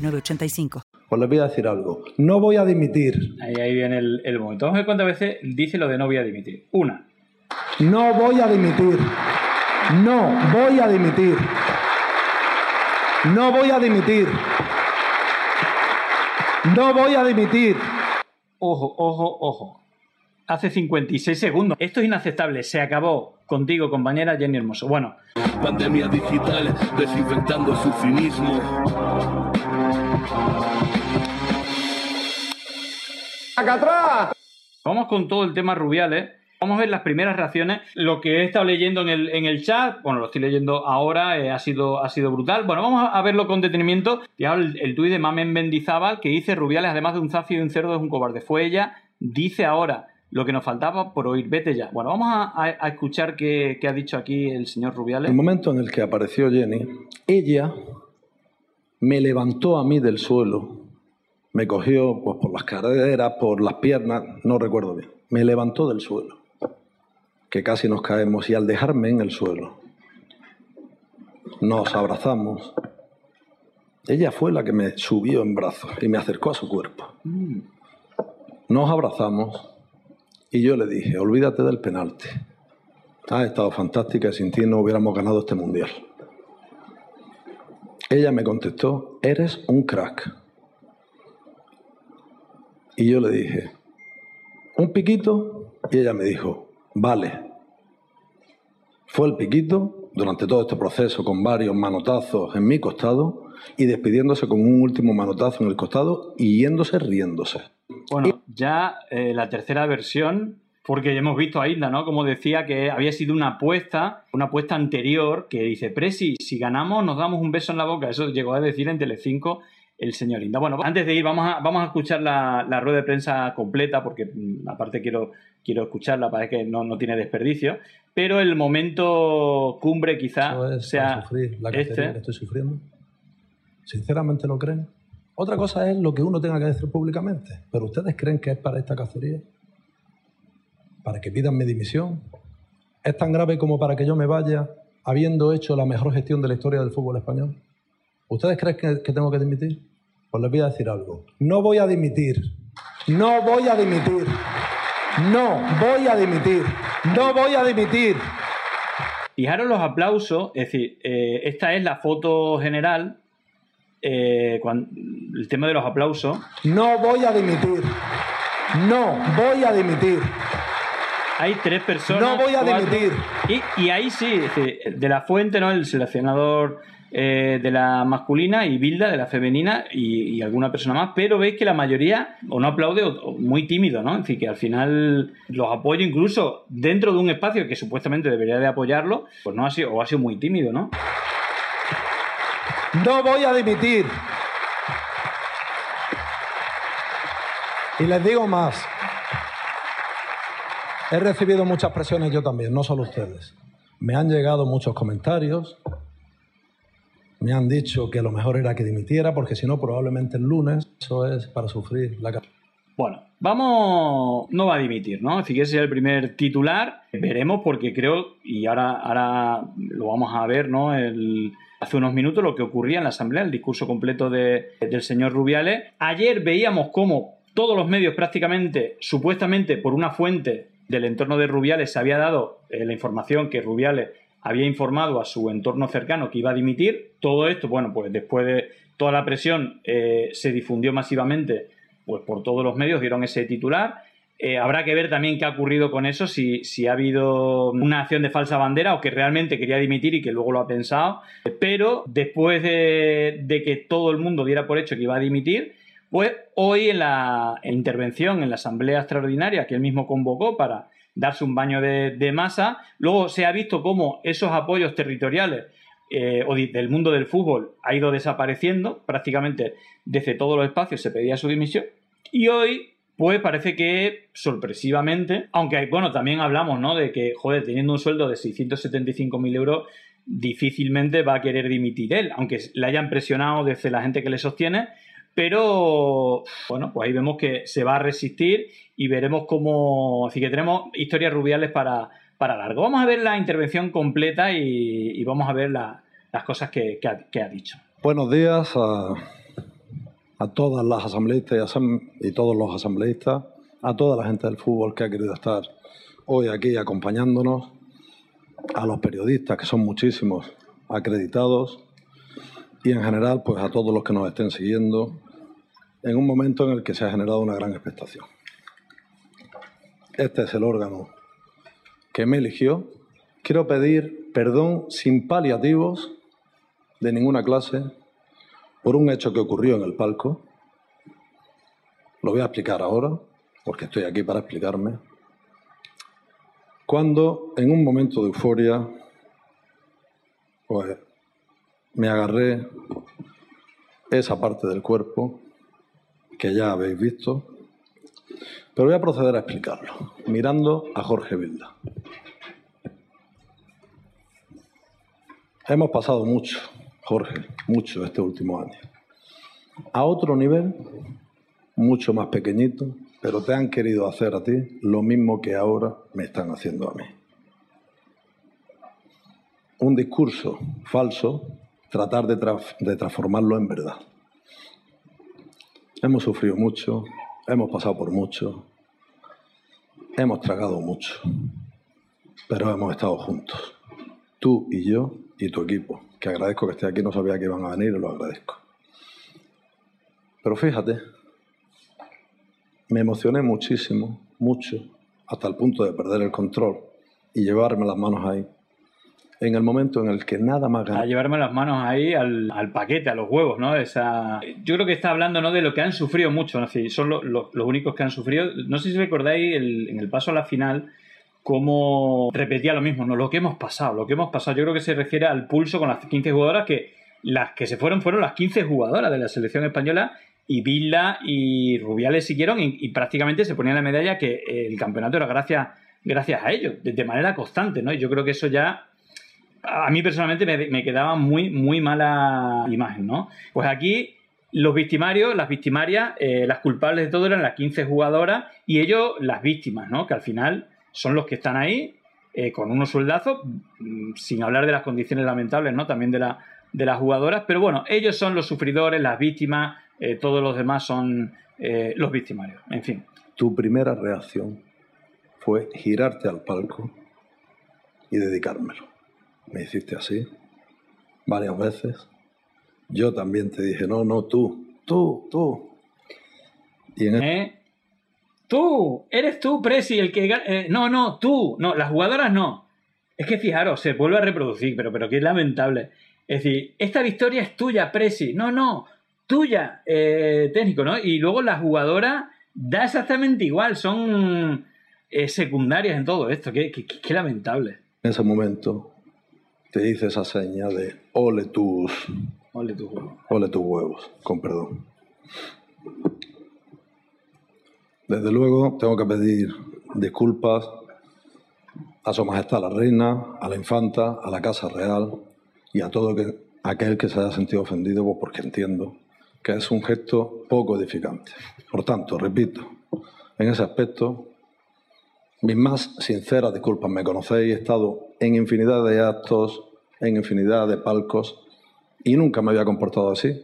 985. Pues les voy a decir algo. No voy a dimitir. Ahí, ahí viene el, el momento. Vamos a ver cuántas veces dice lo de no voy a dimitir. Una. No voy a dimitir. No voy a dimitir. No voy a dimitir. No voy a dimitir. Ojo, ojo, ojo. Hace 56 segundos. Esto es inaceptable. Se acabó contigo, compañera Jenny Hermoso. Bueno. Pandemia digital, desinfectando su cinismo. ¡Acá atrás! Vamos con todo el tema Rubiales. Vamos a ver las primeras reacciones. Lo que he estado leyendo en el, en el chat, bueno, lo estoy leyendo ahora, eh, ha, sido, ha sido brutal. Bueno, vamos a verlo con detenimiento. Ya el, el tuit de Mamen Mendizábal que dice Rubiales, además de un zafio y un cerdo, es un cobarde. Fue ella, dice ahora lo que nos faltaba por oír. Vete ya. Bueno, vamos a, a, a escuchar qué, qué ha dicho aquí el señor Rubiales. El momento en el que apareció Jenny, ella me levantó a mí del suelo, me cogió pues, por las caderas, por las piernas, no recuerdo bien, me levantó del suelo, que casi nos caemos y al dejarme en el suelo, nos abrazamos. Ella fue la que me subió en brazos y me acercó a su cuerpo. Nos abrazamos y yo le dije, olvídate del penalti. Has estado fantástica y sin ti no hubiéramos ganado este mundial. Ella me contestó, eres un crack. Y yo le dije, ¿un piquito? Y ella me dijo, vale. Fue el piquito durante todo este proceso con varios manotazos en mi costado y despidiéndose con un último manotazo en el costado y yéndose riéndose. Bueno, ya eh, la tercera versión, porque hemos visto a Hilda, ¿no? Como decía que había sido una apuesta, una apuesta anterior que dice, Presi, si ganamos nos damos un beso en la boca. Eso llegó a decir en Telecinco el señor Inda. Bueno, antes de ir, vamos a, vamos a escuchar la, la rueda de prensa completa, porque mm, aparte quiero, quiero escucharla para que no, no tiene desperdicio. Pero el momento cumbre quizá es sea sufrir la este. que estoy sufriendo. ¿Sinceramente lo creen? Otra cosa es lo que uno tenga que decir públicamente. ¿Pero ustedes creen que es para esta cacería? ¿Para que pidan mi dimisión? ¿Es tan grave como para que yo me vaya habiendo hecho la mejor gestión de la historia del fútbol español? ¿Ustedes creen que, que tengo que dimitir? Pues les voy a decir algo. No voy a dimitir. No voy a dimitir. No voy a dimitir. No voy a dimitir. Fijaros los aplausos, es decir, eh, esta es la foto general, eh, cuan- el tema de los aplausos. No voy a dimitir. No voy a dimitir. Hay tres personas. No voy a cuatro, dimitir. Y, y ahí sí, es decir, de la fuente, ¿no? El seleccionador eh, de la masculina y Bilda de la femenina y, y alguna persona más, pero veis que la mayoría o no aplaude o, o muy tímido, ¿no? Es decir, que al final los apoyo incluso dentro de un espacio que supuestamente debería de apoyarlo, pues no ha sido, o ha sido muy tímido, ¿no? No voy a dimitir. Y les digo más. He recibido muchas presiones yo también, no solo ustedes. Me han llegado muchos comentarios. Me han dicho que lo mejor era que dimitiera porque si no probablemente el lunes eso es para sufrir la Bueno, vamos, no va a dimitir, ¿no? Así que ese es el primer titular. Veremos porque creo, y ahora, ahora lo vamos a ver, ¿no? El, hace unos minutos lo que ocurría en la Asamblea, el discurso completo de- del señor Rubiales. Ayer veíamos cómo todos los medios prácticamente, supuestamente por una fuente del entorno de Rubiales, se había dado eh, la información que Rubiales había informado a su entorno cercano que iba a dimitir. Todo esto, bueno, pues después de toda la presión eh, se difundió masivamente pues por todos los medios, dieron ese titular. Eh, habrá que ver también qué ha ocurrido con eso, si, si ha habido una acción de falsa bandera o que realmente quería dimitir y que luego lo ha pensado. Pero después de, de que todo el mundo diera por hecho que iba a dimitir, hoy en la en intervención en la Asamblea Extraordinaria que él mismo convocó para darse un baño de, de masa, luego se ha visto cómo esos apoyos territoriales eh, o del mundo del fútbol ha ido desapareciendo, prácticamente desde todos los espacios se pedía su dimisión, y hoy pues parece que sorpresivamente, aunque bueno, también hablamos, ¿no? De que, joder, teniendo un sueldo de 675.000 euros, difícilmente va a querer dimitir él, aunque le hayan presionado desde la gente que le sostiene, pero bueno, pues ahí vemos que se va a resistir y veremos cómo, así que tenemos historias rubiales para, para largo. Vamos a ver la intervención completa y, vamos a ver las cosas que, ha, dicho. Buenos días a, a todas las asambleístas y, todos los asambleístas, a toda la gente del fútbol que ha querido estar hoy aquí acompañándonos, a los periodistas, que son muchísimos, acreditados, y en general pues a todos los que nos estén siguiendo en un momento en el que se ha generado una gran expectación. Este es el órgano que me eligió. Quiero pedir perdón sin paliativos de ninguna clase por un hecho que ocurrió en el palco. Lo voy a explicar ahora, porque estoy aquí para explicarme. Cuando en un momento de euforia, pues me agarré esa parte del cuerpo que ya habéis visto, pero voy a proceder a explicarlo, mirando a Jorge Vilda. Hemos pasado mucho, Jorge, mucho este último año. A otro nivel, mucho más pequeñito, pero te han querido hacer a ti lo mismo que ahora me están haciendo a mí. Un discurso falso tratar de, transformarlo en verdad. Hemos sufrido mucho, hemos pasado por mucho, hemos tragado mucho, pero hemos estado juntos. Tú y yo y tu equipo, que agradezco que esté aquí, no sabía que iban a venir y lo agradezco. Pero fíjate, me emocioné muchísimo, mucho, hasta el punto de perder el control y llevarme las manos ahí en el momento en el que nada más gana. A llevarme las manos ahí al, paquete, a los huevos, ¿no? Esa... Yo creo que está hablando ¿no? de lo que han sufrido mucho, ¿no? son los únicos que han sufrido. No sé si recordáis en el paso a la final cómo repetía lo mismo, ¿no? Lo que hemos pasado, lo que hemos pasado. Yo creo que se refiere al pulso con las 15 jugadoras que las que se fueron fueron las 15 jugadoras de la selección española y Villa y Rubiales siguieron y, y, prácticamente se ponía la medalla que el campeonato era gracias, gracias a ellos, de, manera constante, ¿no? Y yo creo que eso ya a mí personalmente me, quedaba muy, muy mala imagen, ¿no? Pues aquí los victimarios, las victimarias, eh, las culpables de todo eran las 15 jugadoras y ellos las víctimas, ¿no? Que al final son los que están ahí eh, con unos soldazos, mm, sin hablar de las condiciones lamentables, ¿no? También de, la, de las jugadoras, pero bueno, ellos son los sufridores, las víctimas, eh, todos los demás son los victimarios, en fin. Tu primera reacción fue girarte al palco y dedicármelo me hiciste así varias veces. Yo también te dije, no, no, tú, tú, tú. Y en ¿Eh? Tú, eres tú, Presi, el que... Eh, no, no, tú, no, las jugadoras no. Es que fijaros, se vuelve a reproducir, pero, pero qué lamentable. Es decir, esta victoria es tuya, Presi. No, no, tuya, eh, técnico, ¿no? Y luego la jugadora da exactamente igual, son secundarias en todo esto. Qué, qué lamentable. En ese momento te hice esa seña de ole tus... Ole tus huevos. Ole tus huevos, con perdón. Desde luego tengo que pedir disculpas a Su Majestad la Reina, a la Infanta, a la Casa Real y a todo aquel que se haya sentido ofendido, pues porque entiendo que es un gesto poco edificante. Por tanto, repito, en ese aspecto mis más sinceras disculpas, me conocéis, he estado en infinidad de actos, en infinidad de palcos y nunca me había comportado así.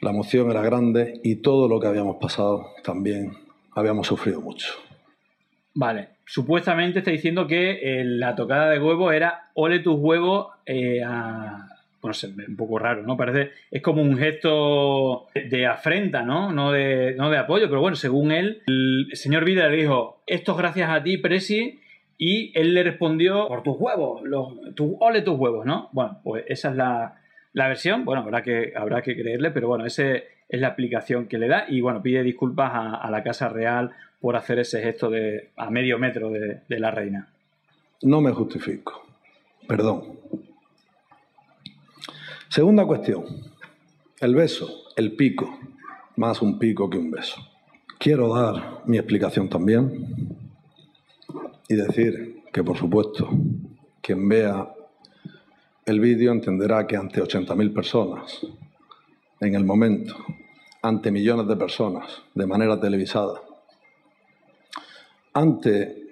La emoción era grande y todo lo que habíamos pasado también habíamos sufrido mucho. Vale, supuestamente está diciendo que eh, la tocada de huevo era ole tus huevos eh, a, bueno, es un poco raro, ¿no? Parece, es como un gesto de afrenta, ¿no? No de, no de apoyo, pero bueno, según él, el señor Vida le dijo, esto es gracias a ti, Presi, y él le respondió, por tus huevos, los, tu, ole tus huevos, ¿no? Bueno, pues esa es la, versión, bueno, habrá que, habrá que creerle, pero bueno, esa es la aplicación que le da. Y bueno, pide disculpas a, la Casa Real por hacer ese gesto de, a medio metro de, de la reina. No me justifico, perdón. Segunda cuestión, el beso, el pico, más un pico que un beso. Quiero dar mi explicación también y decir que, por supuesto, quien vea el vídeo entenderá que ante 80.000 personas, en el momento, ante millones de personas, de manera televisada, ante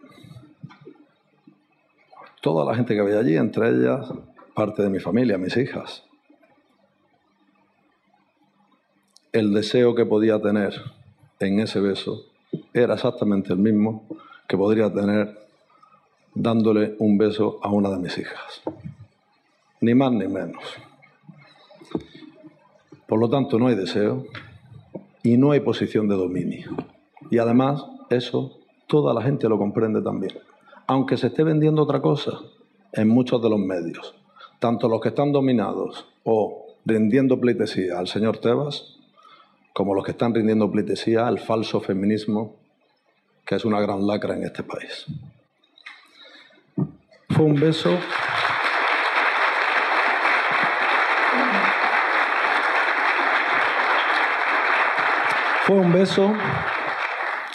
toda la gente que había allí, entre ellas parte de mi familia, mis hijas, el deseo que podía tener en ese beso era exactamente el mismo que podría tener dándole un beso a una de mis hijas. Ni más ni menos. Por lo tanto, no hay deseo y no hay posición de dominio. Y además, eso toda la gente lo comprende también. Aunque se esté vendiendo otra cosa en muchos de los medios, tanto los que están dominados o rindiendo pleitesía al señor Tebas, como los que están rindiendo pleitesía al falso feminismo, que es una gran lacra en este país. Fue un beso. Fue un beso.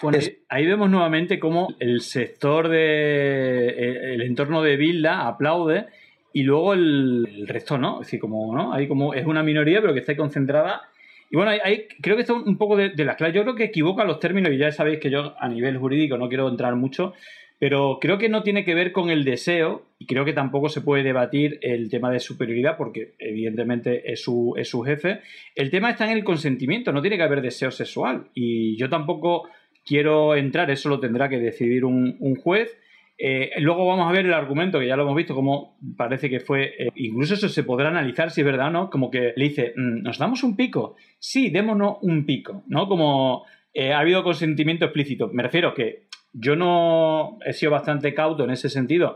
Bueno, ahí vemos nuevamente cómo el sector de eh, el entorno de Bilda aplaude y luego el, resto no, es decir, como no, hay como es una minoría pero que está concentrada y bueno, ahí, creo que está un poco de, de las claves. Yo creo que equivoca los términos y ya sabéis que yo a nivel jurídico no quiero entrar mucho, pero creo que no tiene que ver con el deseo y creo que tampoco se puede debatir el tema de superioridad porque evidentemente es su, es su jefe. El tema está en el consentimiento, no tiene que haber deseo sexual y yo tampoco quiero entrar, eso lo tendrá que decidir un, un juez eh, luego vamos a ver el argumento, que ya lo hemos visto, como parece que fue. Eh, incluso eso se podrá analizar si es verdad o no. Como que le dice, mm, ¿nos damos un pico? Sí, démonos un pico, ¿no? Como eh, ha habido consentimiento explícito. Me refiero que yo no he sido bastante cauto en ese sentido.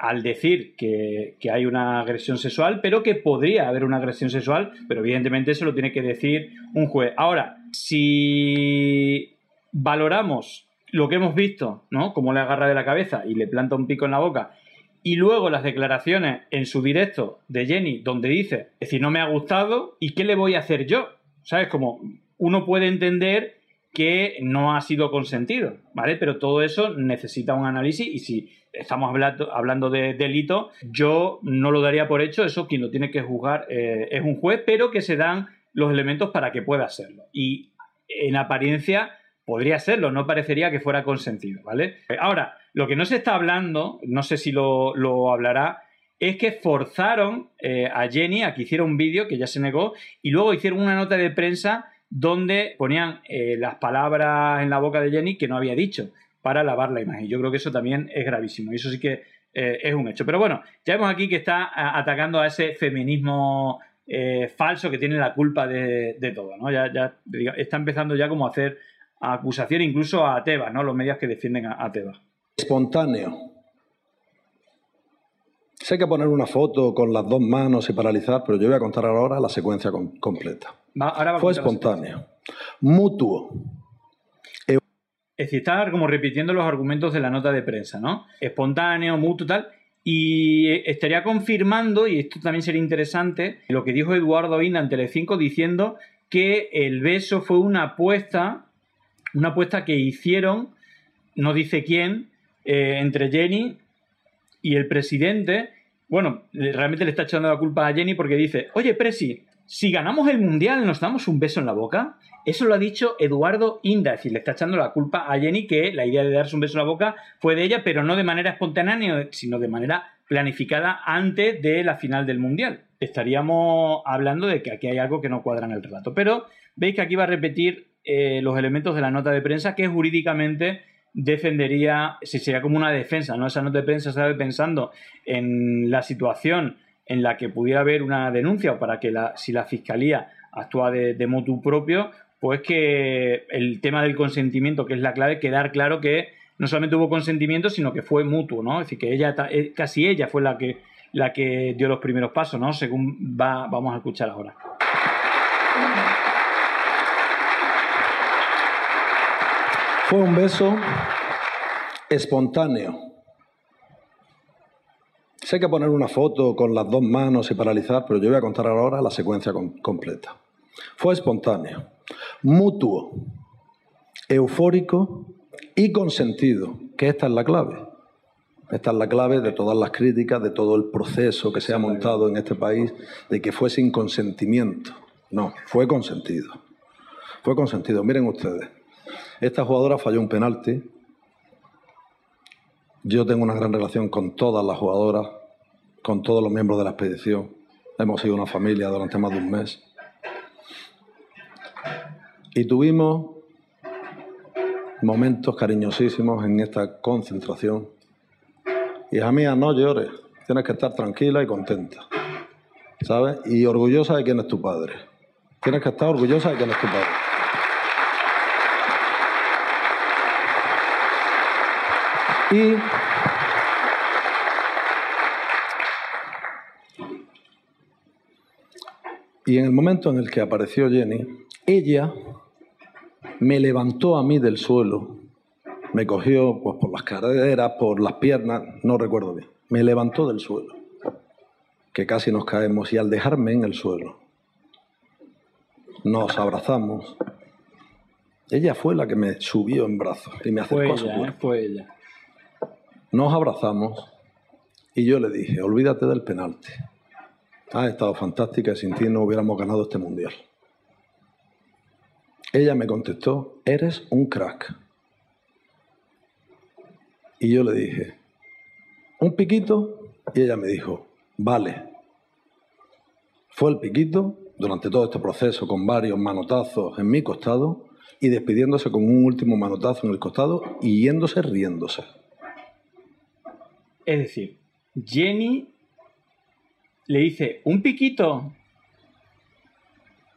al decir que, que, hay una agresión sexual, pero que podría haber una agresión sexual, pero evidentemente eso lo tiene que decir un juez. Ahora, si valoramos lo que hemos visto, ¿no? Como le agarra de la cabeza y le planta un pico en la boca. Y luego las declaraciones en su directo de Jenny, donde dice, es decir, no me ha gustado, ¿y qué le voy a hacer yo? ¿Sabes? Como uno puede entender que no ha sido consentido, ¿vale? Pero todo eso necesita un análisis y si estamos hablando, de delito, yo no lo daría por hecho, eso quien lo tiene que juzgar eh, es un juez, pero que se dan los elementos para que pueda hacerlo. Y en apariencia podría serlo, no parecería que fuera consentido, ¿vale? Ahora, lo que no se está hablando, no sé si lo, hablará, es que forzaron eh, a Jenny a que hiciera un vídeo que ya se negó y luego hicieron una nota de prensa donde ponían eh, las palabras en la boca de Jenny que no había dicho para lavar la imagen. Yo creo que eso también es gravísimo y eso sí que eh, es un hecho. Pero bueno, ya vemos aquí que está atacando a ese feminismo falso que tiene la culpa de, todo, ¿no? Ya, ya está empezando ya como a hacer acusación incluso a Tebas, ¿no? Los medios que defienden a, Tebas. Espontáneo. Sé que poner una foto con las dos manos y paralizar, pero yo voy a contar ahora la secuencia completa. Fue espontáneo. Mutuo. Es decir, está como repitiendo los argumentos de la nota de prensa, ¿no? Espontáneo, mutuo, tal. Y estaría confirmando, y esto también sería interesante, lo que dijo Eduardo Inda en Telecinco diciendo que el beso fue una apuesta una apuesta que hicieron, no dice quién, eh, entre Jenny y el presidente. Bueno, realmente le está echando la culpa a Jenny porque dice, oye, Presi, si ganamos el Mundial, ¿nos damos un beso en la boca? Eso lo ha dicho Eduardo Inda, es decir, le está echando la culpa a Jenny que la idea de darse un beso en la boca fue de ella, pero no de manera espontánea, sino de manera planificada antes de la final del Mundial. Estaríamos hablando de que aquí hay algo que no cuadra en el relato. Pero veis que aquí va a repetir eh, los elementos de la nota de prensa que jurídicamente defendería, si sería como una defensa, ¿no? Esa nota de prensa estaba pensando en la situación en la que pudiera haber una denuncia o para que la, si la fiscalía actúa de, de motu propio, pues que el tema del consentimiento, que es la clave, quedar claro que no solamente hubo consentimiento, sino que fue mutuo, ¿no? Es decir, que ella, eh, casi ella fue la que, la que dio los primeros pasos, ¿no? Según va, vamos a escuchar ahora. Fue un beso espontáneo. Sé que poner una foto con las dos manos y paralizar, pero yo voy a contar ahora la secuencia completa. Fue espontáneo, mutuo, eufórico y consentido, que esta es la clave. Esta es la clave de todas las críticas, de todo el proceso que se ha montado en este país, de que fue sin consentimiento. No, fue consentido. Fue consentido. Miren ustedes, esta jugadora falló un penalti. Yo tengo una gran relación con todas las jugadoras, con todos los miembros de la expedición. Hemos sido una familia durante más de un mes. Y tuvimos momentos cariñosísimos en esta concentración Hija mía, no llores. Tienes que estar tranquila y contenta. ¿Sabes? Y orgullosa de quién es tu padre. Tienes que estar orgullosa de quién es tu padre. Y Y en el momento en el que apareció Jenny, ella me levantó a mí del suelo me cogió pues, por las caderas, por las piernas, no recuerdo bien. Me levantó del suelo, que casi nos caemos, y al dejarme en el suelo, nos abrazamos. Ella fue la que me subió en brazos y me acercó fue a su ella. Fue ella. Nos abrazamos y yo le dije, olvídate del penalti. Ha estado fantástica y sin ti no hubiéramos ganado este mundial. Ella me contestó, eres un crack. Y yo le dije, ¿un piquito? Y ella me dijo, vale. Fue el piquito durante todo este proceso con varios manotazos en mi costado y despidiéndose con un último manotazo en el costado y yéndose riéndose. Es decir, Jenny le dice, ¿un piquito?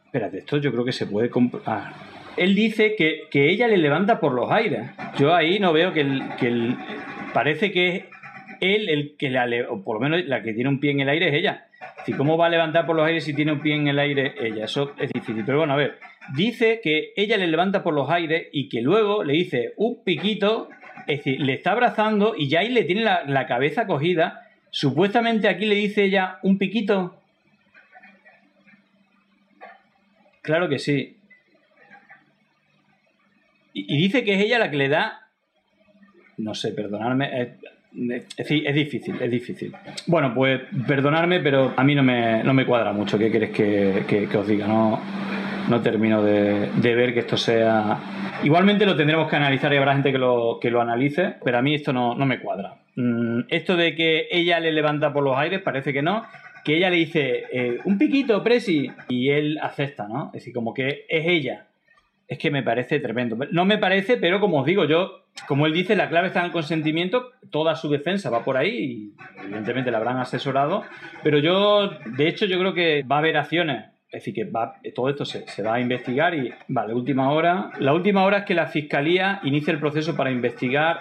Espérate, esto yo creo que se puede comprobar. Ah, él dice que, ella le levanta por los aires. Yo ahí no veo que el, que parece que es él el que la, o por lo menos la que tiene un pie en el aire es ella. Si cómo va a levantar por los aires si tiene un pie en el aire ella, eso es difícil. Pero bueno, a ver, dice que ella le levanta por los aires y que luego le dice un piquito, es decir, le está abrazando y ya ahí le tiene la, la cabeza cogida. Supuestamente aquí le dice ella un piquito. Claro que sí. Y, dice que es ella la que le da. No sé, perdonadme. Es, es, difícil, es difícil. Bueno, pues perdonadme, pero a mí no me, no me cuadra mucho. ¿Qué queréis que, os diga? No, no termino de, ver que esto sea. Igualmente lo tendremos que analizar y habrá gente que lo, que lo analice, pero a mí esto no, me cuadra. Mm, esto de que ella le levanta por los aires, parece que no. Que ella le dice, eh, un piquito, Presi, y él acepta, ¿no? Es decir, como que es ella es que me parece tremendo. No me parece, pero como os digo, yo, como él dice, la clave está en el consentimiento, toda su defensa va por ahí y evidentemente la habrán asesorado, pero yo, de hecho, yo creo que va a haber acciones. Es decir, que va, todo esto se, va a investigar y, vale, última hora. La última hora es que la Fiscalía inicia el proceso para investigar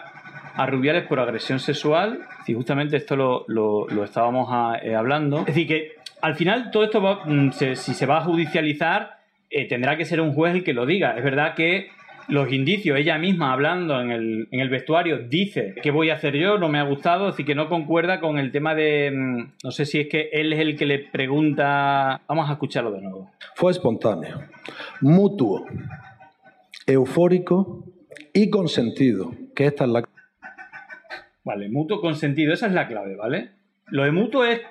a Rubiales por agresión sexual. Y justamente esto lo, estábamos eh, hablando. Es decir, que al final todo esto, va, mm, si se va a judicializar, eh, tendrá que ser un juez el que lo diga. Es verdad que los indicios, ella misma hablando en el, en el vestuario, dice qué voy a hacer yo, no me ha gustado, así que no concuerda con el tema de, mm, no sé si es que él es el que le pregunta, vamos a escucharlo de nuevo. Fue espontáneo, mutuo, eufórico y consentido, que esta es la... Vale, mutuo consentido, esa es la clave, ¿vale? Lo de mutuo es,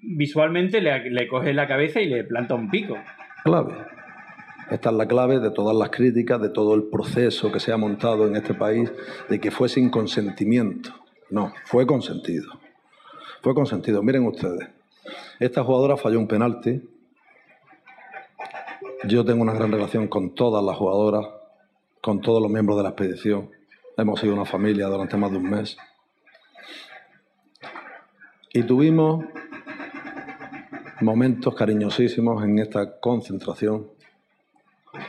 visualmente le, le coge la cabeza y le planta un pico. Clave. Esta es la clave de todas las críticas, de todo el proceso que se ha montado en este país, de que fue sin consentimiento. No, fue consentido. Fue consentido. Miren ustedes, esta jugadora falló un penalti. Yo tengo una gran relación con todas las jugadoras, con todos los miembros de la expedición. Hemos sido una familia durante más de un mes. Y tuvimos momentos cariñosísimos en esta concentración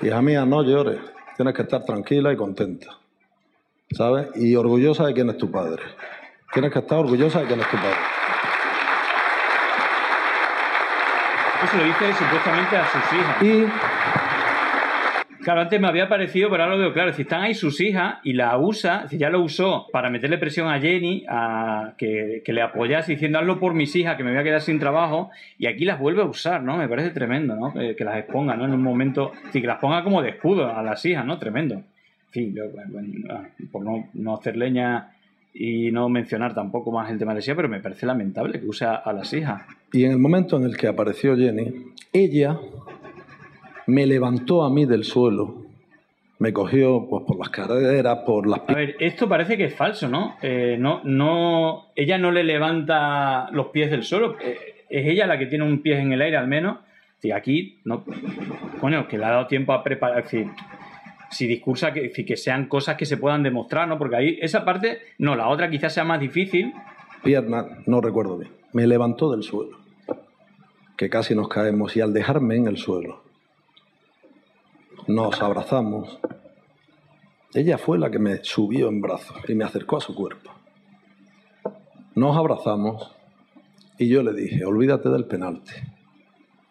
Hija mía, no llores. Tienes que estar tranquila y contenta. ¿Sabes? Y orgullosa de quién es tu padre. Tienes que estar orgullosa de quién es tu padre. Eso lo dice supuestamente a sus hijas. Y Claro, antes me había parecido, pero ahora lo veo claro. Si están ahí sus hijas y la usa, si ya lo usó para meterle presión a Jenny, a que, le apoyase diciendo hazlo por mis hijas, que me voy a quedar sin trabajo, y aquí las vuelve a usar, ¿no? Me parece tremendo, ¿no? Que, que las exponga, ¿no? En un momento, sí, que las ponga como de escudo a las hijas, ¿no? Tremendo. En fin, yo, bueno, ah, por no, no hacer leña y no mencionar tampoco más el tema de hija, pero me parece lamentable que use a las hijas. Y en el momento en el que apareció Jenny, ella me levantó a mí del suelo, me cogió pues, por las caderas, por las A ver, esto parece que es falso, ¿no? Eh, no, no, ella no le levanta los pies del suelo, eh, es ella la que tiene un pie en el aire al menos. Y aquí, no, coño, que le ha dado tiempo a preparar, fin, si discursa que, fin, que sean cosas que se puedan demostrar, ¿no? Porque ahí, esa parte, no, la otra quizás sea más difícil. piernas, no recuerdo bien, me levantó del suelo, que casi nos caemos, y al dejarme en el suelo, nos abrazamos. Ella fue la que me subió en brazos y me acercó a su cuerpo. Nos abrazamos y yo le dije, olvídate del penalti.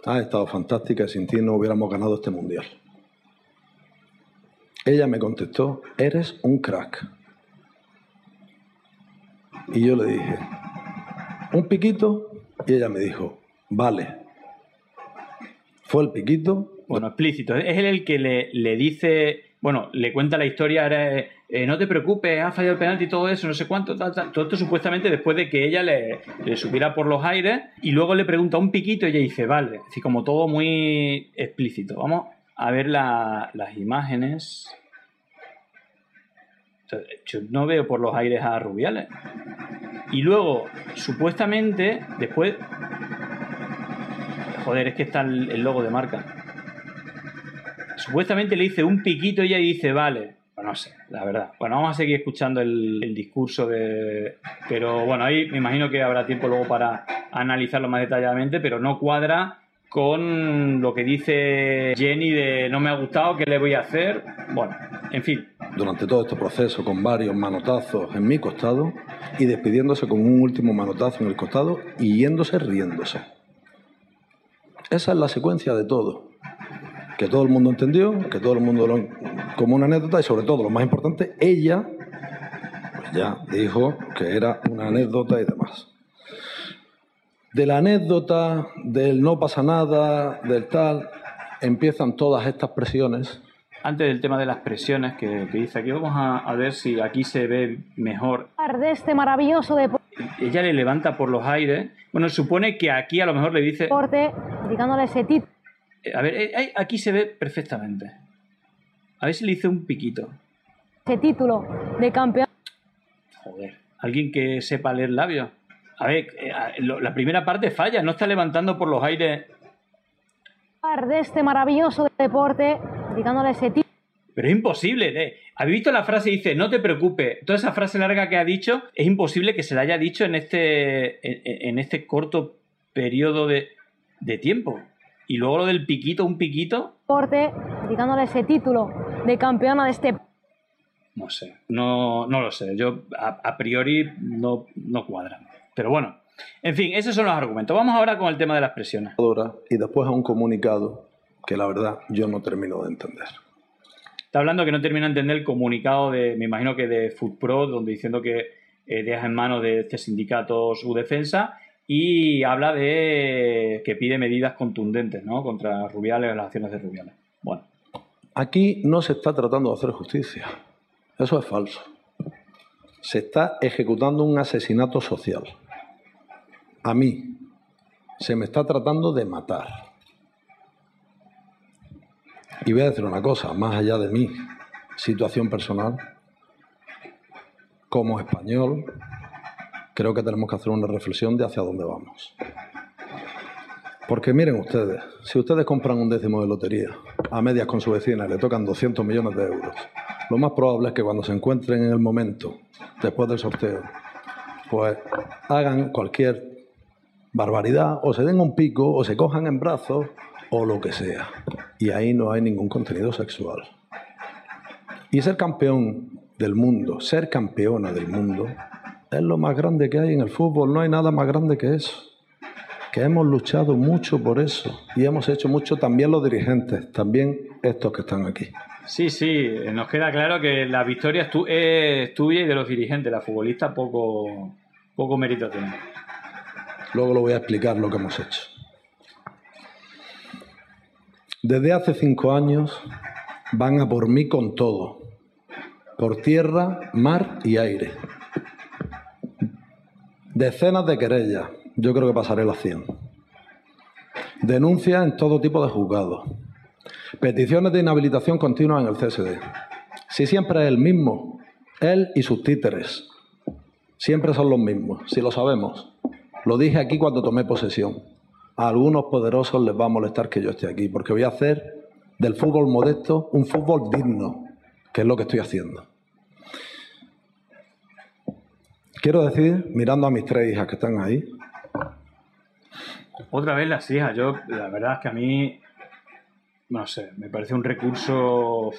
Has estado fantástica y sin ti no hubiéramos ganado este mundial. Ella me contestó, eres un crack. Y yo le dije, un piquito, y ella me dijo, vale. Fue el piquito, Bueno, explícito. Es él el que le, le dice, bueno, le cuenta la historia, eh, no te preocupes, ha fallado el penalti y todo eso, no sé cuánto. Todo esto supuestamente después de que ella le, le subiera por los aires y luego le pregunta un piquito y ella dice, vale. Así como todo muy explícito. Vamos a ver la- las imágenes. Yo no veo por los aires a Rubiales. Y luego, supuestamente, después... Joder, es que está el logo de marca. Supuestamente le dice un piquito y ella dice, vale. No sé, la verdad. Bueno, vamos a seguir escuchando el, el discurso de... Pero bueno, ahí me imagino que habrá tiempo luego para analizarlo más detalladamente, pero no cuadra con lo que dice Jenny de no me ha gustado, ¿qué le voy a hacer? Bueno, en fin, durante todo este proceso con varios manotazos en mi costado y despidiéndose con un último manotazo en el costado y yéndose riéndose. Esa es la secuencia de todo. Que todo el mundo entendió, que todo el mundo lo como una anécdota y sobre todo, lo más importante, ella pues ya dijo que era una anécdota y demás. De la anécdota, del no pasa nada, del tal, empiezan todas estas presiones antes del tema de las presiones que, que dice aquí, vamos a, a ver si aquí se ve mejor. de este maravilloso Ella le levanta por los aires. Bueno, supone que aquí a lo mejor le dice... deporte, dedicándole ese título. A ver, eh, aquí se ve perfectamente. A ver si le hice un piquito. Ese título de campeón Joder, alguien que sepa leer labios. A ver, eh, la primera parte falla, no está levantando por los aires. de este maravilloso deporte, dedicándole ese título. Pero es imposible. ¿eh? ¿Habéis visto la frase? Dice, no te preocupes. Toda esa frase larga que ha dicho, es imposible que se la haya dicho en este, en, en este corto periodo de, de tiempo. Y luego lo del piquito, un piquito, deporte, dedicándole ese título de campeona de este no sé. No, no lo sé. Yo a, a priori no, no cuadra. Pero bueno, en fin, esos son los argumentos. Vamos ahora con el tema de las presiones. y después a un comunicado que la verdad yo no termino de entender. Está hablando que no termina de entender el comunicado de, me imagino que de FoodPro, donde diciendo que eh, deja en manos de este sindicato su defensa y habla de que pide medidas contundentes ¿no? contra Rubiales, las acciones de Rubiales. Bueno, Aquí no se está tratando de hacer justicia. Eso es falso. Se está ejecutando un asesinato social. A mí se me está tratando de matar. Y voy a decir una cosa, más allá de mi situación personal, como español, creo que tenemos que hacer una reflexión de hacia dónde vamos. Porque miren ustedes, si ustedes compran un décimo de lotería a medias con su vecina y le tocan 200 millones de euros, lo más probable es que cuando se encuentren en el momento, después del sorteo, pues hagan cualquier barbaridad, o se den un pico, o se cojan en brazos, o lo que sea. Y ahí no hay ningún contenido sexual. Y ser campeón del mundo, ser campeona del mundo, es lo más grande que hay en el fútbol. No hay nada más grande que eso. Que hemos luchado mucho por eso y hemos hecho mucho también los dirigentes, también estos que están aquí. Sí, sí, nos queda claro que la victoria es, tu- es tuya y de los dirigentes. La futbolista poco, poco mérito tiene. Luego lo voy a explicar lo que hemos hecho. Desde hace cinco años van a por mí con todo. Por tierra, mar y aire. Decenas de querellas. Yo creo que pasaré las 100. Denuncias en todo tipo de juzgados. Peticiones de inhabilitación continua en el CSD. Si siempre es el mismo, él y sus títeres. Siempre son los mismos, si lo sabemos. Lo dije aquí cuando tomé posesión. A algunos poderosos les va a molestar que yo esté aquí, porque voy a hacer del fútbol modesto un fútbol digno, que es lo que estoy haciendo. Quiero decir, mirando a mis tres hijas que están ahí, Otra vez las hijas. Yo, la verdad es que a mí, no sé, me parece un recurso.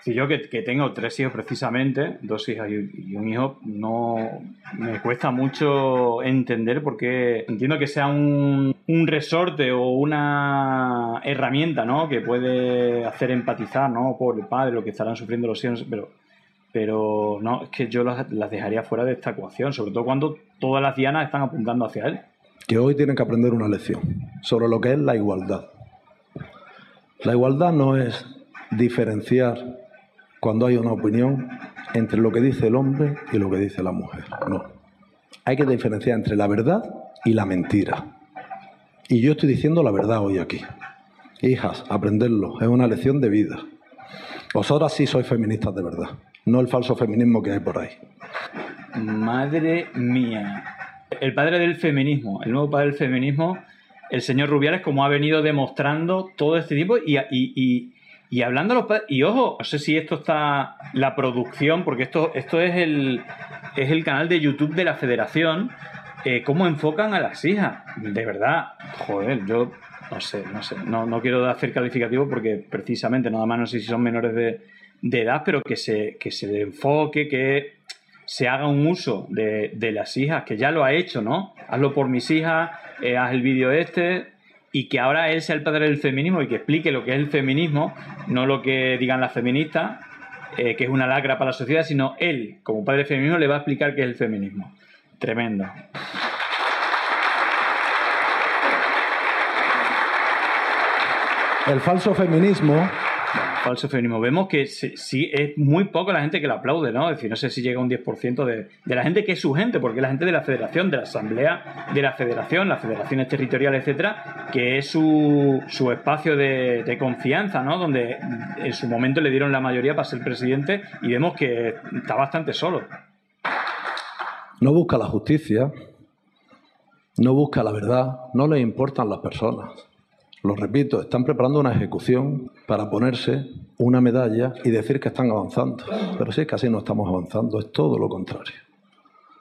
Si yo que, tengo tres hijos precisamente, dos hijas y, y un hijo, no me cuesta mucho entender por qué. Entiendo que sea un, un resorte o una herramienta, ¿no? Que puede hacer empatizar, ¿no? Por el padre, lo que estarán sufriendo los hijos, pero. Pero no, es que yo las, dejaría fuera de esta ecuación, sobre todo cuando todas las dianas están apuntando hacia él. que hoy tienen que aprender una lección sobre lo que es la igualdad. La igualdad no es diferenciar cuando hay una opinión entre lo que dice el hombre y lo que dice la mujer. No. Hay que diferenciar entre la verdad y la mentira. Y yo estoy diciendo la verdad hoy aquí. Hijas, aprenderlo. Es una lección de vida. Vosotras sí sois feministas de verdad. No el falso feminismo que hay por ahí. Madre mía. El padre del feminismo, el nuevo padre del feminismo, el señor Rubiales, como ha venido demostrando todo este tiempo y, y, y, y hablando a los padres. Y ojo, no sé si esto está la producción, porque esto, esto es, el, es el canal de YouTube de la federación. eh, cómo enfocan a las hijas. De verdad, joder, yo no sé, no sé. No, no quiero hacer calificativo porque precisamente nada más no sé si son menores de, de edad, pero que se, que se enfoque, que se haga un uso de, de las hijas, que ya lo ha hecho, ¿no? Hazlo por mis hijas, eh, haz el vídeo este, y que ahora él sea el padre del feminismo y que explique lo que es el feminismo, no lo que digan las feministas, eh, que es una lacra para la sociedad, sino él, como padre del feminismo, le va a explicar qué es el feminismo. Tremendo. El falso feminismo Falso feminismo. Vemos que sí, sí, es muy poco la gente que lo aplaude, ¿no? Es decir, no sé si llega un 10% de, de la gente que es su gente, porque es la gente de la federación, de la asamblea de la federación, las federaciones territoriales, etcétera, que es su, su espacio de, de confianza, ¿no? Donde en su momento le dieron la mayoría para ser presidente y vemos que está bastante solo. no busca la justicia, no busca la verdad, no le importan las personas. Lo repito, están preparando una ejecución para ponerse una medalla y decir que están avanzando. Pero si es que así no estamos avanzando, es todo lo contrario.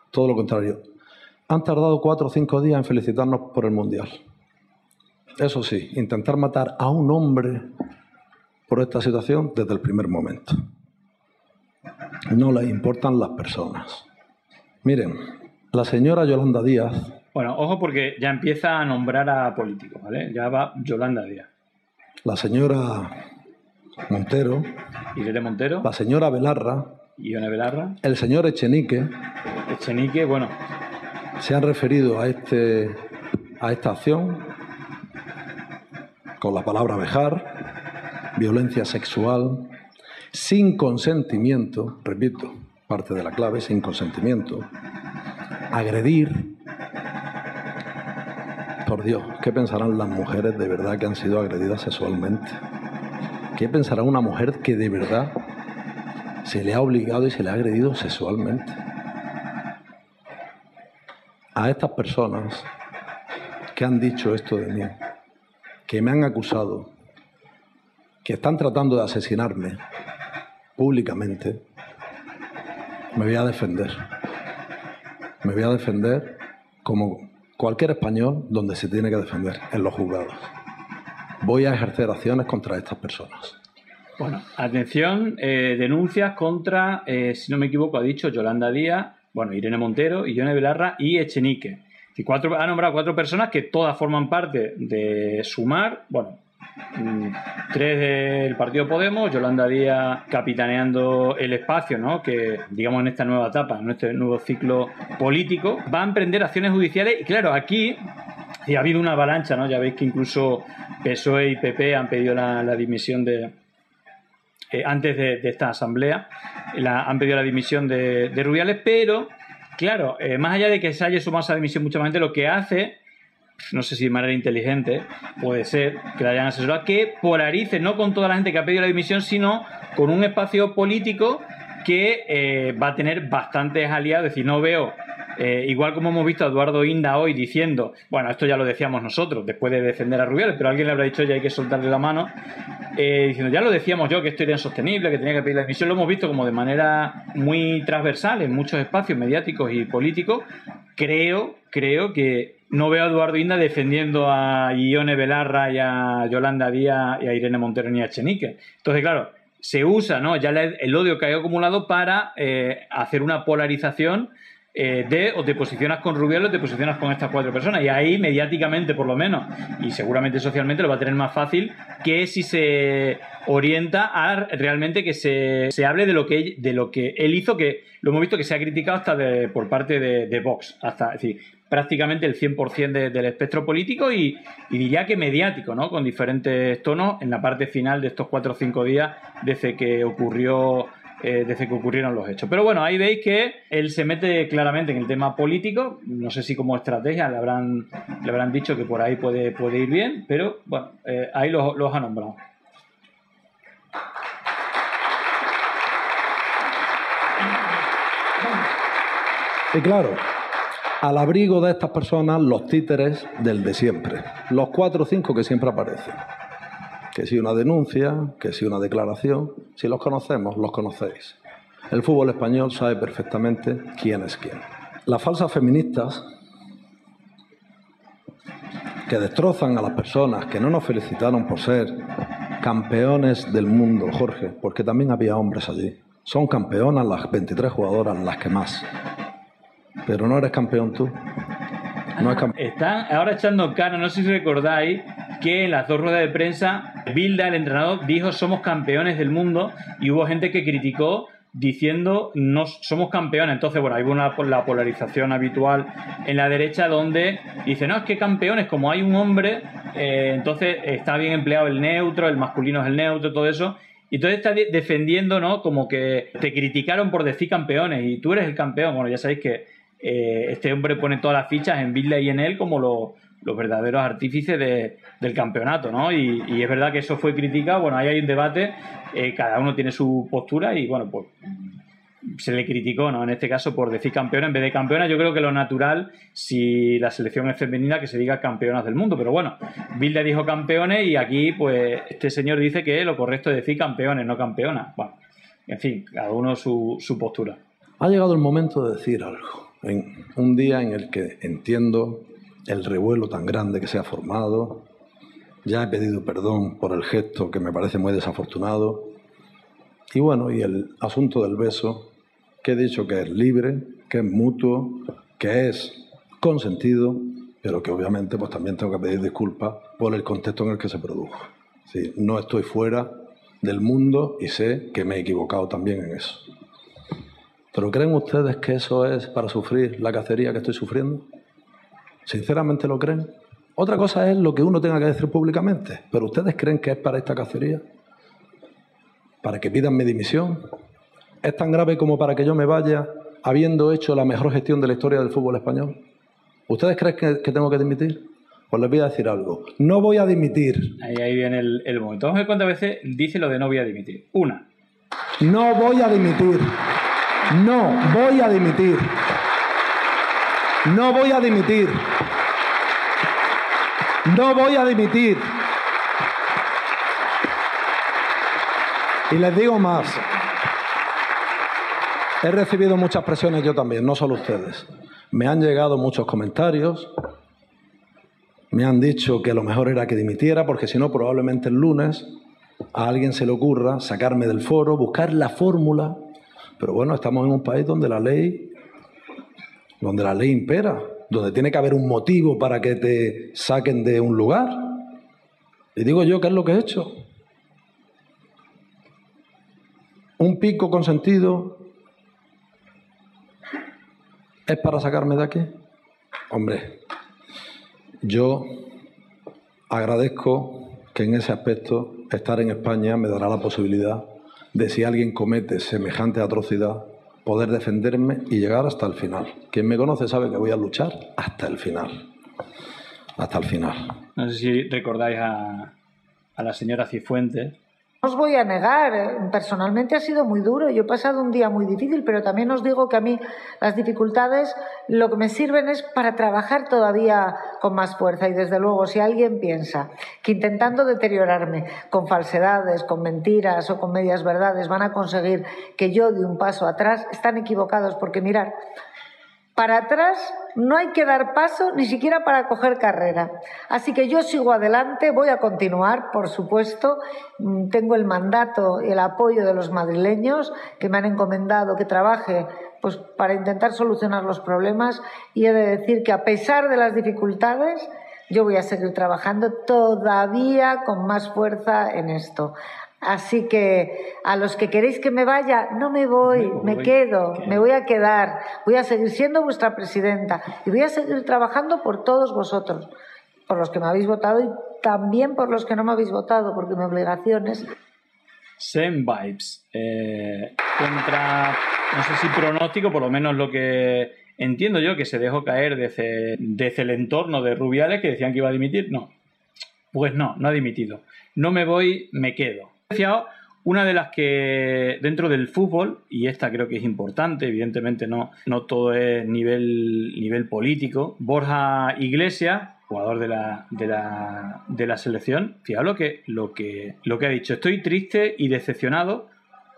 Todo lo contrario. Han tardado cuatro o cinco días en felicitarnos por el Mundial. Eso sí, intentar matar a un hombre por esta situación desde el primer momento. No les importan las personas. Miren, la señora Yolanda Díaz Bueno, ojo porque ya empieza a nombrar a políticos, ¿vale? Ya va Yolanda Díaz. la señora Montero, Irene Montero, la señora Belarra, Ione Belarra, el señor Echenique Echenique, bueno, se han referido a, este, a esta acción con la palabra vejar, violencia sexual, sin consentimiento, repito, parte de la clave, sin consentimiento, agredir. Por Dios, ¿qué pensarán las mujeres de verdad que han sido agredidas sexualmente? ¿Qué pensará una mujer que de verdad se le ha obligado y se le ha agredido sexualmente? A estas personas que han dicho esto de mí, que me han acusado, que están tratando de asesinarme públicamente, me voy a defender. Me voy a defender como cualquier español donde se tiene que defender, en los juzgados. Voy a ejercer acciones contra estas personas. Bueno, atención, eh, denuncias contra, eh, si no me equivoco, ha dicho Yolanda Díaz, bueno, Irene Montero, Ione Belarra y Echenique. Y cuatro, ha nombrado cuatro personas que todas forman parte de Sumar, bueno, tres del Partido Podemos, Yolanda Díaz capitaneando el espacio, ¿no? que digamos en esta nueva etapa, en este nuevo ciclo político, va a emprender acciones judiciales y claro, aquí ha habido una avalancha, ¿no? ya veis que incluso PSOE y PP han pedido la, dimisión de, eh, antes de, esta asamblea, han pedido la dimisión de, Rubiales, pero claro, eh, más allá de que se haya sumado esa dimisión mucha gente, lo que hace no sé si de manera inteligente, puede ser que la hayan asesorado, que polarice no con toda la gente que ha pedido la dimisión, sino con un espacio político que eh, va a tener bastantes aliados. Es decir, no veo, eh, igual como hemos visto a Eduardo Inda hoy diciendo, bueno, esto ya lo decíamos nosotros, después de defender a Rubiales, pero alguien le habrá dicho ya hay que soltarle la mano, eh, diciendo, ya lo decíamos yo, que esto era insostenible, que tenía que pedir la dimisión. Lo hemos visto como de manera muy transversal en muchos espacios mediáticos y políticos. Creo, creo que no veo a Eduardo Inda defendiendo a Ione Belarra y a Yolanda Díaz y a Irene Montero ni a Chenique. Entonces, claro, se usa ¿no? ya el odio que hay acumulado para eh, hacer una polarización eh, de o te posicionas con Rubiales o te posicionas con estas cuatro personas. Y ahí, mediáticamente por lo menos, y seguramente socialmente lo va a tener más fácil que si se orienta a realmente que se, hable de lo que, de lo que él hizo, que lo hemos visto que se ha criticado hasta por parte de, Vox. Hasta, decir, prácticamente el 100% del espectro político y, diría que mediático, ¿no? Con diferentes tonos en la parte final de estos cuatro o cinco días desde que ocurrió eh, desde que ocurrieron los hechos. Pero bueno, ahí veis que él se mete claramente en el tema político, no sé si como estrategia le habrán, le habrán dicho que por ahí puede, puede ir bien, pero bueno, eh, ahí los, los ha nombrado. Y claro, al abrigo de estas personas los títeres del de siempre, los cuatro o cinco que siempre aparecen. Que si una denuncia, que si una declaración, si los conocemos, los conocéis. El fútbol español sabe perfectamente quién es quién. Las falsas feministas que destrozan a las personas que no nos felicitaron por ser campeones del mundo, Jorge, porque también había hombres allí. Son campeonas las 23 jugadoras, las que más. Pero no eres campeón tú. No Están ahora echando cara, no sé si recordáis, que en las dos ruedas de prensa, Bilda, el entrenador, dijo somos campeones del mundo y hubo gente que criticó diciendo no somos campeones. Entonces, bueno, hay una la polarización habitual en la derecha donde dice, no, es que campeones, como hay un hombre, eh, entonces está bien empleado el neutro, el masculino es el neutro, todo eso. Y entonces está defendiendo, ¿no? Como que te criticaron por decir campeones y tú eres el campeón. Bueno, ya sabéis que eh, este hombre pone todas las fichas en Bilda y en él como los verdaderos artífices del campeonato, ¿no? Y, es verdad que eso fue criticado, bueno, ahí hay un debate, eh, cada uno tiene su postura y bueno, pues se le criticó, ¿no? En este caso por decir campeona en vez de campeona, yo creo que lo natural, si la selección es femenina, que se diga campeonas del mundo, pero bueno, Bilda dijo campeones y aquí, pues, este señor dice que lo correcto es decir campeones, no campeonas. Bueno, en fin, cada uno su, su postura. Ha llegado el momento de decir algo un día en el que entiendo el revuelo tan grande que se ha formado, ya he pedido perdón por el gesto que me parece muy desafortunado, y bueno, y el asunto del beso, que he dicho que es libre, que es mutuo, que es consentido, pero que obviamente pues también tengo que pedir disculpas por el contexto en el que se produjo. Sí, no estoy fuera del mundo y sé que me he equivocado también en eso. ¿Pero creen ustedes que eso es para sufrir la cacería que estoy sufriendo? ¿Sinceramente lo creen? Otra cosa es lo que uno tenga que decir públicamente, pero ¿ustedes creen que es para esta cacería? ¿Para que pidan mi dimisión? ¿Es tan grave como para que yo me vaya habiendo hecho la mejor gestión de la historia del fútbol español? ¿Ustedes creen que, tengo que dimitir? Pues les voy a decir algo. No voy a dimitir. Ahí, viene el, el momento. Vamos a ver cuántas veces dice lo de no voy a dimitir. Una. No voy a dimitir. No voy a dimitir. No voy a dimitir. No voy a dimitir. Y les digo más. He recibido muchas presiones yo también, no solo ustedes. Me han llegado muchos comentarios. Me han dicho que lo mejor era que dimitiera porque si no probablemente el lunes a alguien se le ocurra sacarme del foro, buscar la fórmula pero bueno, estamos en un país donde la ley, donde la ley impera, donde tiene que haber un motivo para que te saquen de un lugar. Y digo yo, ¿qué es lo que he hecho? Un pico consentido es para sacarme de aquí. Hombre, yo agradezco que en ese aspecto estar en España me dará la posibilidad de si alguien comete semejante atrocidad, poder defenderme y llegar hasta el final. Quien me conoce sabe que voy a luchar hasta el final. Hasta el final. No sé si recordáis a, a la señora Cifuentes, os voy a negar, eh, personalmente ha sido muy duro. Yo he pasado un día muy difícil, pero también os digo que a mí las dificultades lo que me sirven es para trabajar todavía con más fuerza. Y desde luego, si alguien piensa que intentando deteriorarme con falsedades, con mentiras o con medias verdades van a conseguir que yo dé un paso atrás, están equivocados porque mirar, para atrás no hay que dar paso ni siquiera para coger carrera. Así que yo sigo adelante, voy a continuar, por supuesto. Mm, tengo el mandato y el apoyo de los madrileños que me han encomendado que trabaje pues, para intentar solucionar los problemas y he de decir que a pesar de las dificultades, yo voy a seguir trabajando todavía con más fuerza en esto. Así que a los que queréis que me vaya, no me voy, me, quedo, me voy a quedar, voy a seguir siendo vuestra presidenta y voy a seguir trabajando por todos vosotros, por los que me habéis votado y también por los que no me habéis votado, porque mi obligación es... Same vibes. Eh, contra, no sé si pronóstico, por lo menos lo que entiendo yo, que se dejó caer desde, desde el entorno de Rubiales, que decían que iba a dimitir. No, pues no, no ha dimitido. No me voy, me quedo una de las que dentro del fútbol, y esta creo que es importante, evidentemente no, no todo es nivel, nivel político, Borja Iglesias, jugador de la, de la, de la selección, fijaos lo que, lo, que, lo que ha dicho, estoy triste y decepcionado,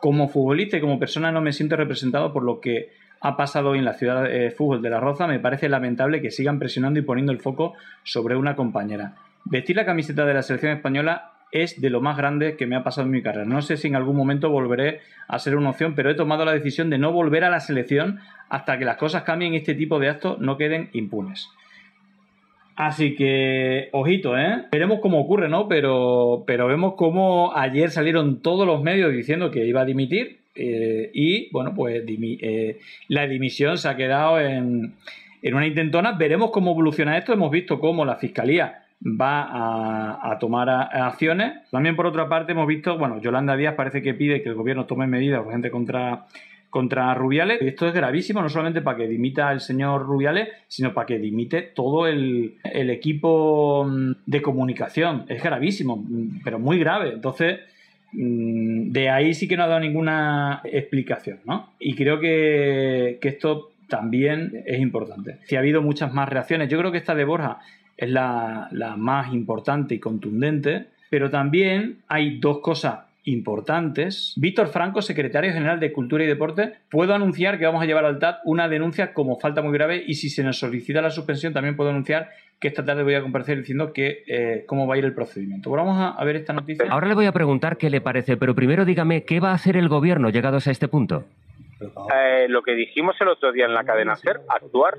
como futbolista y como persona no me siento representado por lo que ha pasado hoy en la ciudad de fútbol de La Roza, me parece lamentable que sigan presionando y poniendo el foco sobre una compañera. Vestir la camiseta de la selección española es de lo más grande que me ha pasado en mi carrera. No sé si en algún momento volveré a ser una opción, pero he tomado la decisión de no volver a la selección hasta que las cosas cambien y este tipo de actos no queden impunes. Así que, ojito, ¿eh? Veremos cómo ocurre, ¿no? Pero, pero vemos cómo ayer salieron todos los medios diciendo que iba a dimitir eh, y, bueno, pues eh, la dimisión se ha quedado en, en una intentona. Veremos cómo evoluciona esto. Hemos visto cómo la Fiscalía va a, tomar acciones. También por otra parte hemos visto, bueno, Yolanda Díaz parece que pide que el gobierno tome medidas urgentes contra contra Rubiales. Y esto es gravísimo, no solamente para que dimita el señor Rubiales, sino para que dimite todo el, el, equipo mm, de comunicación. Es gravísimo, mm, pero muy grave. Entonces, mm, de ahí sí que no ha dado ninguna explicación, ¿no? Y creo que, que esto también es importante. Si ha habido muchas más reacciones, yo creo que esta de Borja es la, más importante y contundente, pero también hay dos cosas importantes. Víctor Franco, secretario general de Cultura y Deporte, puedo anunciar que vamos a llevar al TAT una denuncia como falta muy grave y si se nos solicita la suspensión también puedo anunciar que esta tarde voy a comparecer diciendo que eh, cómo va a ir el procedimiento. vamos a, ver esta noticia. Ahora le voy a preguntar qué le parece, pero primero dígame qué va a hacer el gobierno llegados a este punto. Eh, lo que dijimos el otro día en la cadena SER, actuar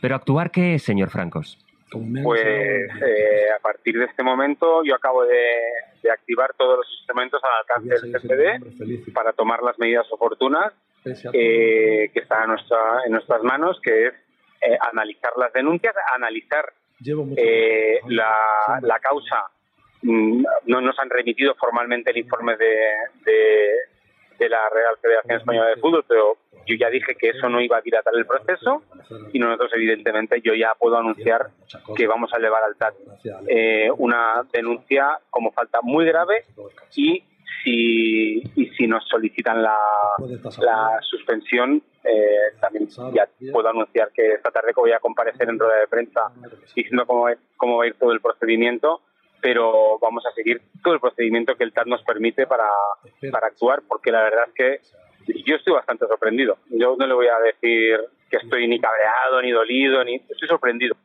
¿Pero actuar qué es, señor Francos? Pues eh, a partir de este momento yo acabo de, activar todos los instrumentos al alcance del CPD para tomar las medidas oportunas eh, que están nuestra, en nuestras manos, que es eh, analizar las denuncias, analizar la, la, causa. Mm, no nos han remitido formalmente el informe de, de la Real Federación Española de Fútbol, pero yo ya dije que eso no iba a dilatar el proceso y nosotros evidentemente yo ya puedo anunciar que vamos a elevar al TAT. Eh, una denuncia como falta muy grave y si, y si nos solicitan la, la suspensión, eh, también ya puedo anunciar que esta tarde voy a comparecer en rueda de prensa diciendo cómo, cómo va a ir todo el procedimiento pero vamos a seguir todo el procedimiento que el TAT nos permite para, para actuar, porque la verdad es que yo estoy bastante sorprendido. Yo no le voy a decir que estoy ni cabreado, ni dolido, ni estoy sorprendido.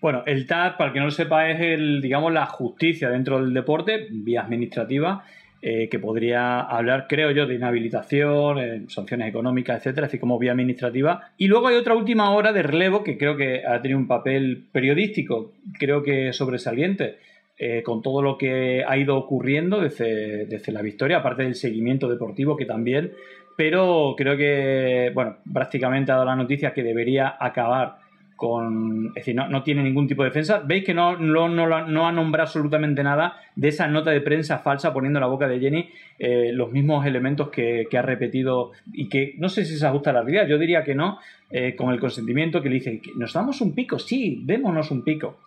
Bueno, el TAT, para el que no lo sepa, es el, digamos, la justicia dentro del deporte, vía administrativa, eh, que podría hablar, creo yo, de inhabilitación, eh, sanciones económicas, etcétera, así como vía administrativa. Y luego hay otra última hora de relevo que creo que ha tenido un papel periodístico, creo que sobresaliente, eh, con todo lo que ha ido ocurriendo desde, desde la victoria, aparte del seguimiento deportivo que también, pero creo que, bueno, prácticamente ha dado la noticia que debería acabar con, es decir, no, tiene ningún tipo de defensa. Veis que no, no, no, ha nombrado absolutamente nada de esa nota de prensa falsa poniendo en la boca de Jenny eh, los mismos elementos que, ha repetido y que no sé si se ajusta a la realidad. Yo diría que no, eh, con el consentimiento que le dice, ¿nos damos un pico? Sí, démonos un pico.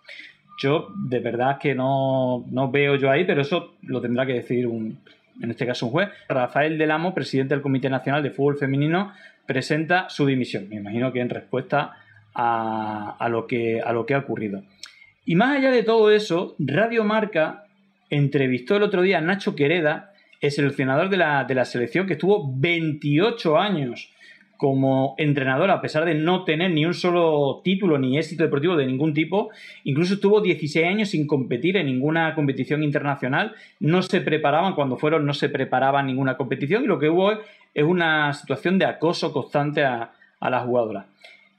Yo de verdad que no, no veo yo ahí, pero eso lo tendrá que decir un, en este caso un juez. Rafael Del Amo, presidente del Comité Nacional de Fútbol Femenino, presenta su dimisión. Me imagino que en respuesta a, lo, que, a lo que ha ocurrido. Y más allá de todo eso, Radio Marca entrevistó el otro día a Nacho Quereda, el seleccionador de la, de la selección, que estuvo 28 años como entrenador, a pesar de no tener ni un solo título ni éxito deportivo de ningún tipo, incluso estuvo 16 años sin competir en ninguna competición internacional, no se preparaban, cuando fueron no se preparaban ninguna competición y lo que hubo es una situación de acoso constante a, a la jugadora.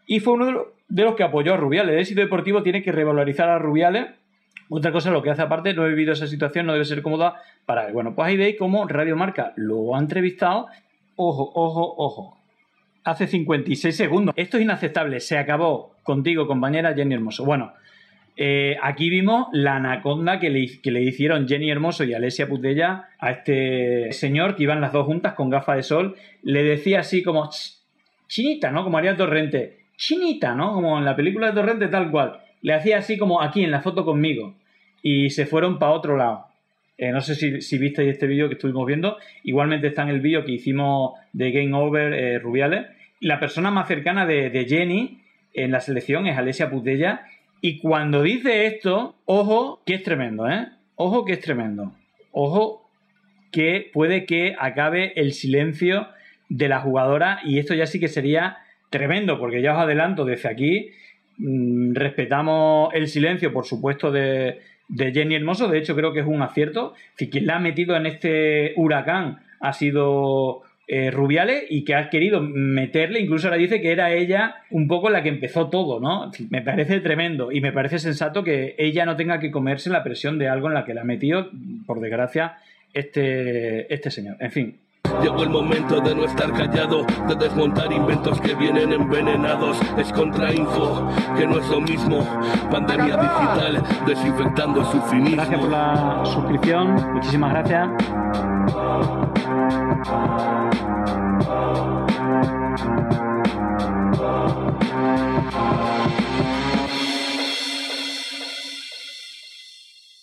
Y fue uno de los que apoyó a Rubiales. El éxito deportivo tiene que revalorizar a Rubiales. Otra cosa, lo que hace aparte, no he vivido esa situación, no debe ser cómoda para. Bueno, pues ahí veis cómo Radio Marca lo ha entrevistado. Ojo, ojo, ojo. Hace 56 segundos. Esto es inaceptable. Se acabó contigo, compañera Jenny Hermoso. Bueno, eh, aquí vimos la anaconda que le, que le, hicieron Jenny Hermoso y Alesia Putella a este señor que iban las dos juntas con gafas de sol. Le decía así como, chinita, ¿no? Como haría Torrente chinita, ¿no? Como en la película de Torrente, tal cual. Le hacía así como aquí en la foto conmigo. Y se fueron para otro lado. Eh, no sé si, si visteis este vídeo que estuvimos viendo. Igualmente está en el vídeo que hicimos de Game Over eh, Rubiales. La persona más cercana de, Jenny en la selección es Alesia Putella. Y cuando dice esto, ojo que es tremendo, ¿eh? Ojo que es tremendo. Ojo que puede que acabe el silencio de la jugadora y esto ya sí que sería tremendo, porque ya os adelanto desde aquí, mm, respetamos el silencio, por supuesto, de, Jenny Hermoso, de hecho creo que es un acierto, si quien la ha metido en este huracán ha sido eh, Rubiales y que ha querido meterle, incluso ahora dice que era ella un poco la que empezó todo, ¿no? Me parece tremendo y me parece sensato que ella no tenga que comerse la presión de algo en la que la ha metido, por desgracia, este, este señor. En fin, Llegó el momento de no estar callado, de desmontar inventos que vienen envenenados. Es contrainfo, que no es lo mismo. Pandemia digital, desinfectando su finismo. Gracias por la suscripción, muchísimas gracias. Oh